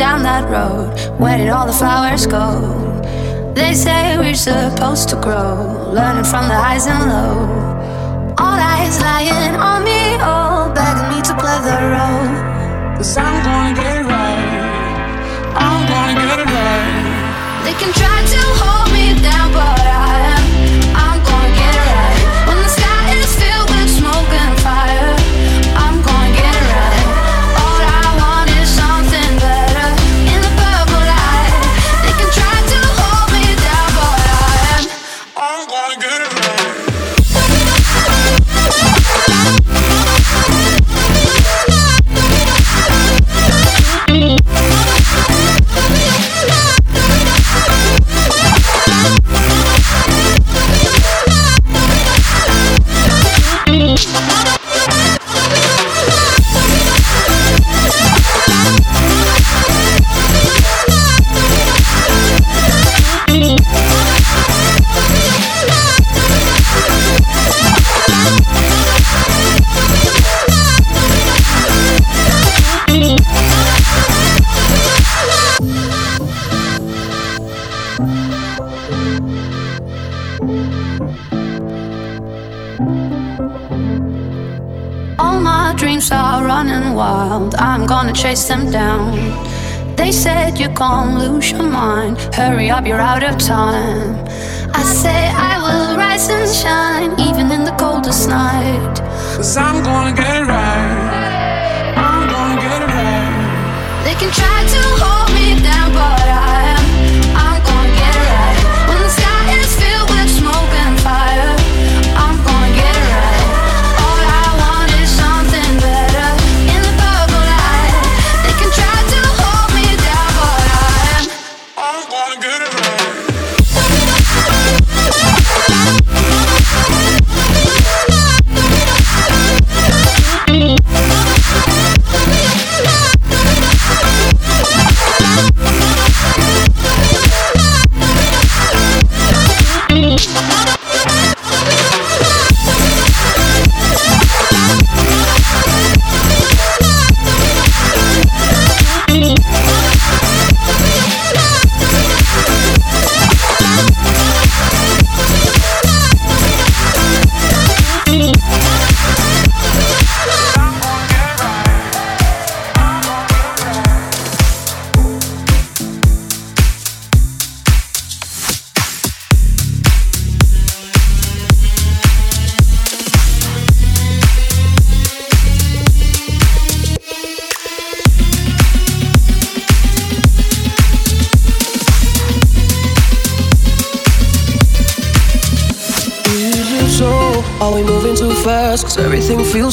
down that road. Where did all the flowers go? They say we're supposed to grow, learning from the highs and lows. All eyes lying on me, all begging me to play the role. Cause I'm gonna get it right. I'm gonna get it right. They can try to hold me down, but I wild, I'm gonna chase them down. They said you can't lose your mind. Hurry up, you're out of time. I say I will rise and shine, even in the coldest night. Cause I'm gonna get it right. I'm gonna get it right. They can try to hold me down, but I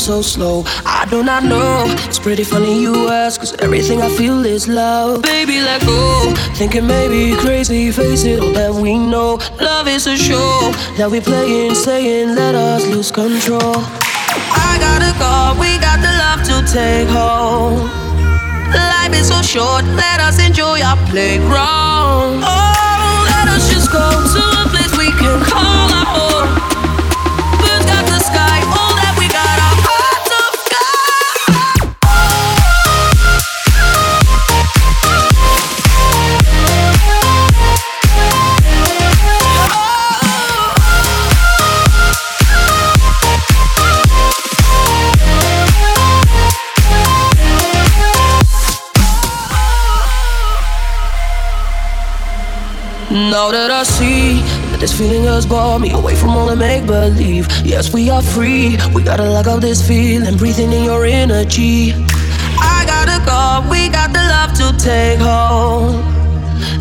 so slow. I do not know. It's pretty funny you ask, cause everything I feel is love. Baby, let go. Thinking maybe crazy, face it, all that we know. Love is a show that we play and saying, let us lose control. I got a call, we got the love to take home. Life is so short, let us enjoy our playground. Oh, let us just go to a place we can call our home. Now that I see that this feeling has brought me away from all the make believe. Yes, we are free. We gotta lock up this feeling, breathing in your energy. I got a car, we got the love to take home.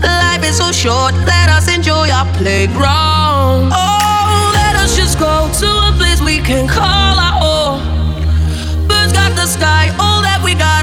Life is so short, let us enjoy our playground. Oh, let us just go to a place we can call our own. Birds got the sky, all that we got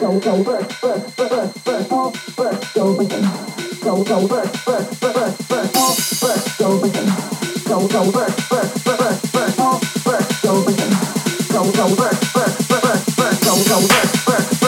Go, go, work, work, work, work, go, go, work, work.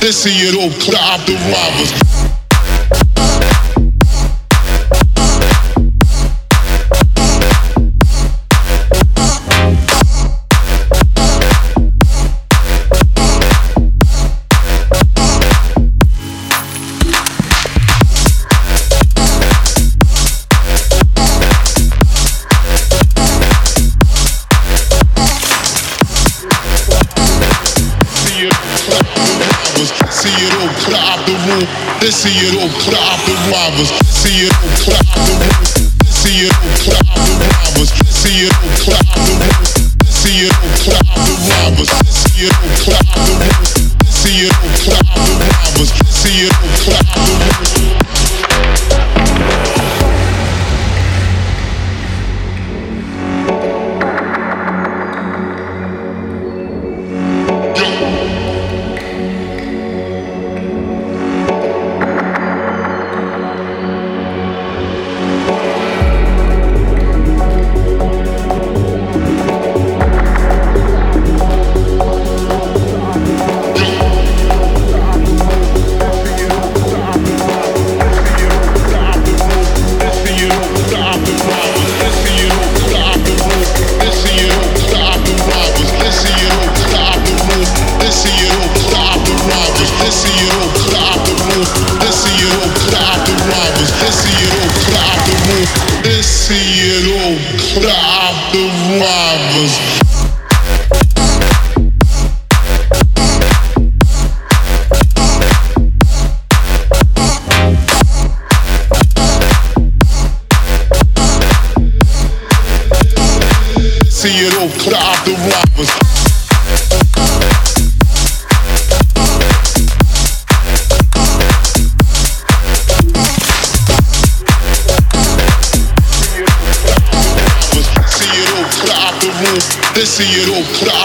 This is your old club, the robbers. because crowd.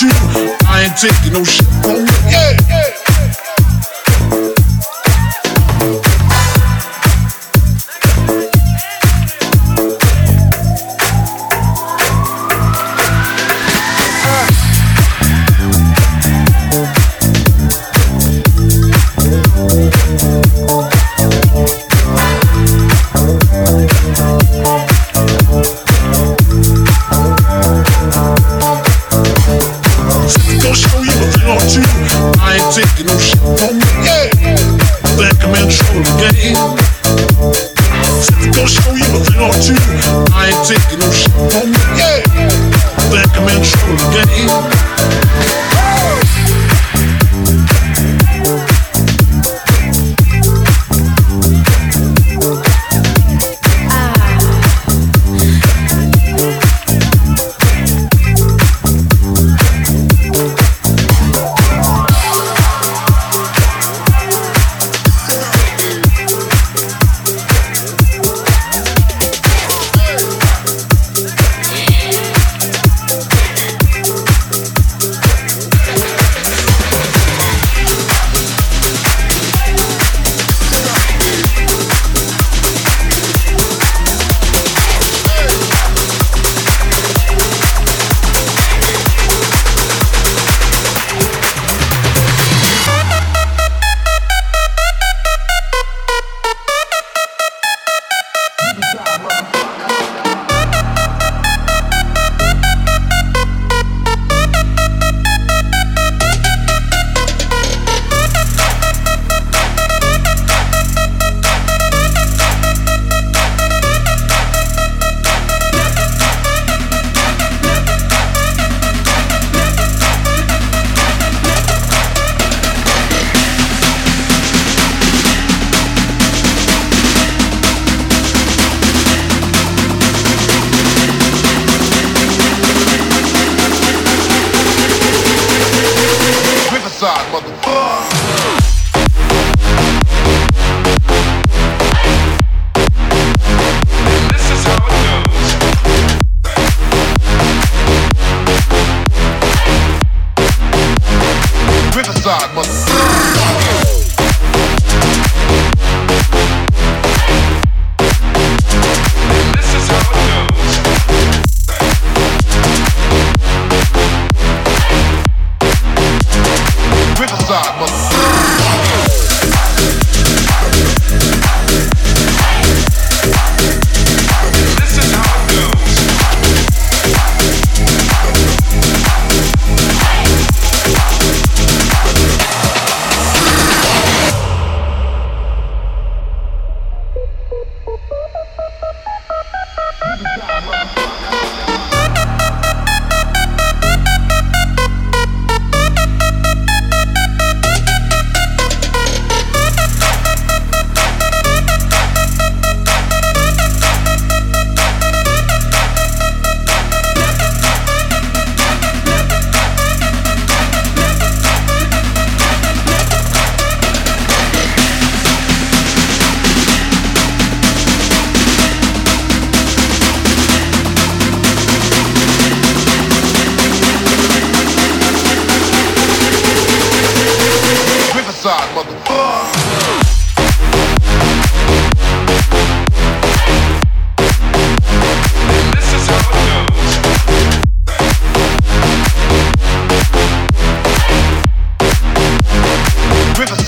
you. I ain't taking no shit from you. Yeah, yeah.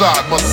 side, mother.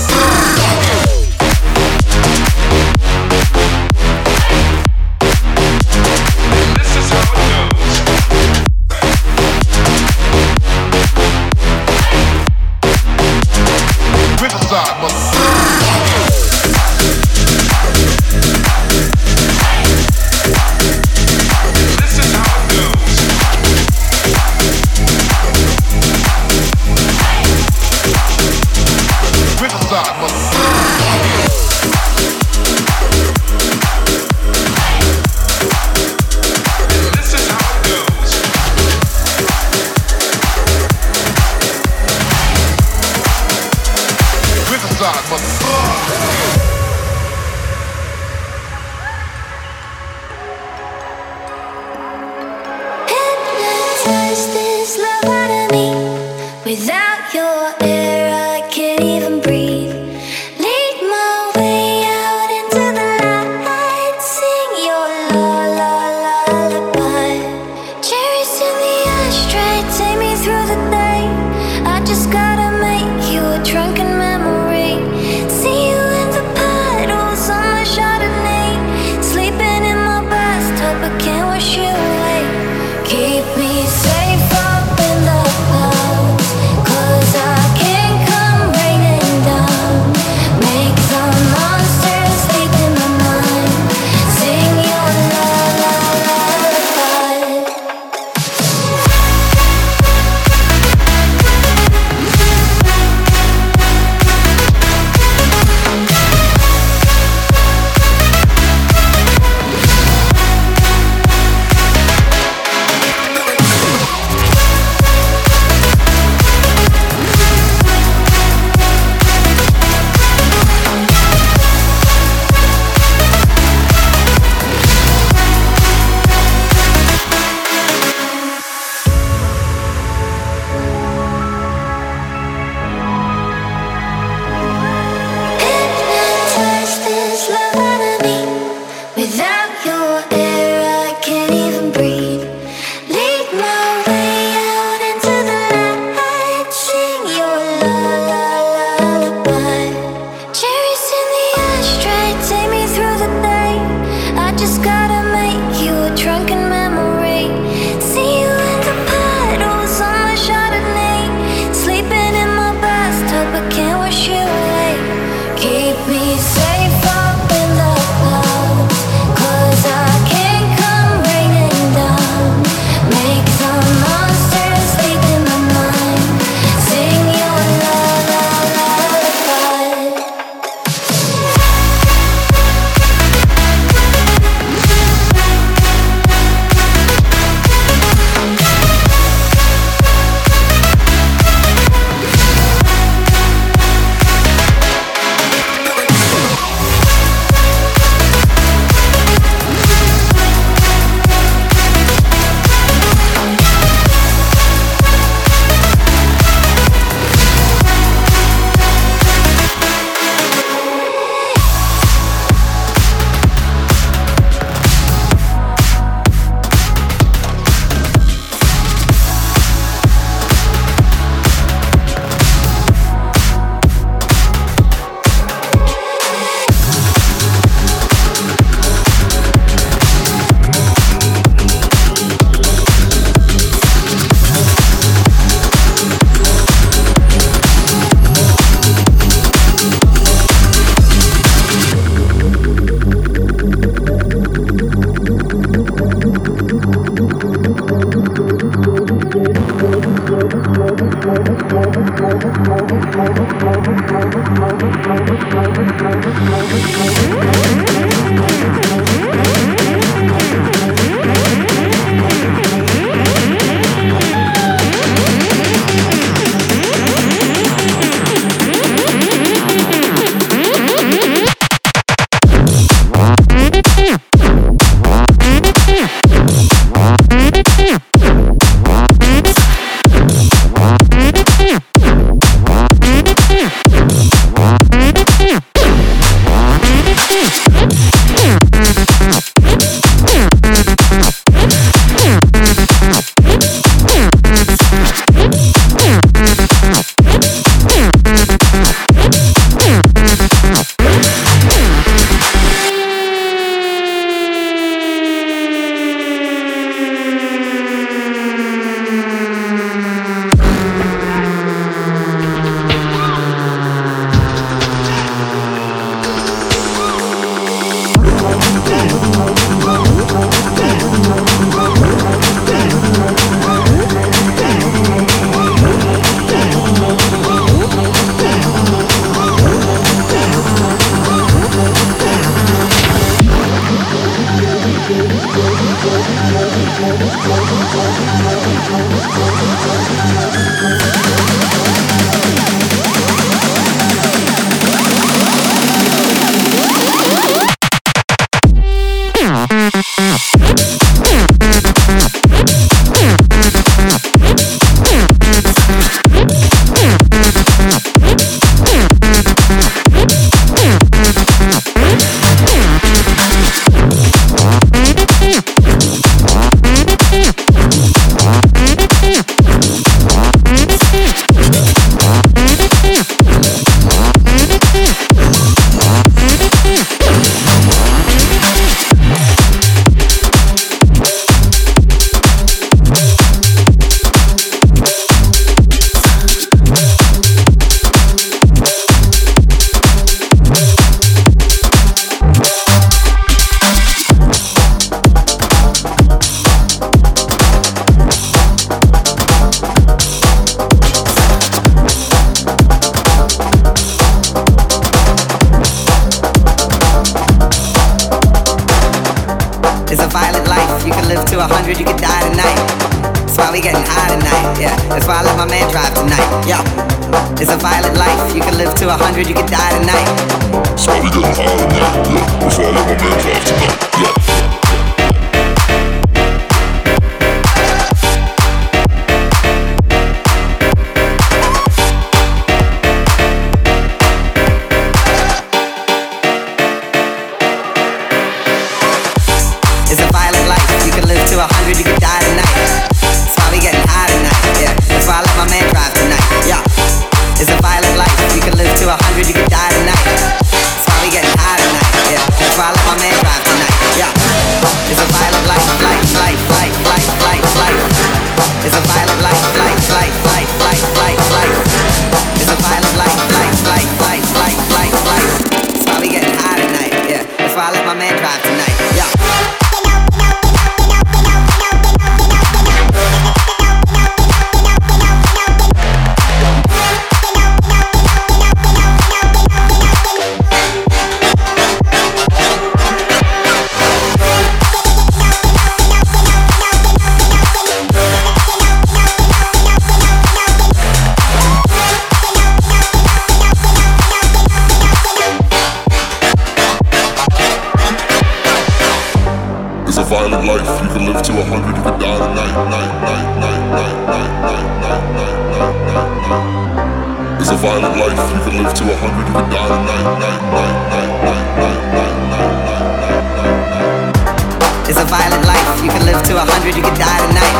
live till a hundred if you die tonight. Night, night, night, night, night, night, night, night, night, night, night. It's a violent life. You can live to a hundred if you die tonight. Night, night, night, night, night, night, night, night, night, night. It's a violent life. You can live to a hundred. You can die tonight.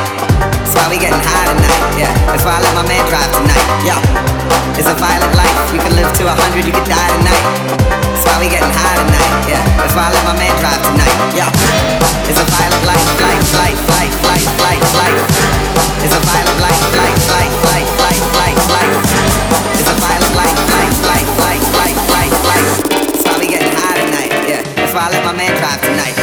That's why we getting high tonight. Yeah. That's why I let my man drive tonight. Yeah. It's a violent life. You can live to a hundred, you can die tonight. That's why we getting high tonight. Yeah, that's why I let my man drive tonight. Yeah, it's a violent life, life, life, life, life, life, life. It's a violent life, life, life, life, life, life, life. It's a violent life, life, life, life, life, life, life. That's why we getting high tonight. Yeah, that's why I let my man drive tonight.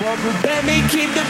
Let me keep the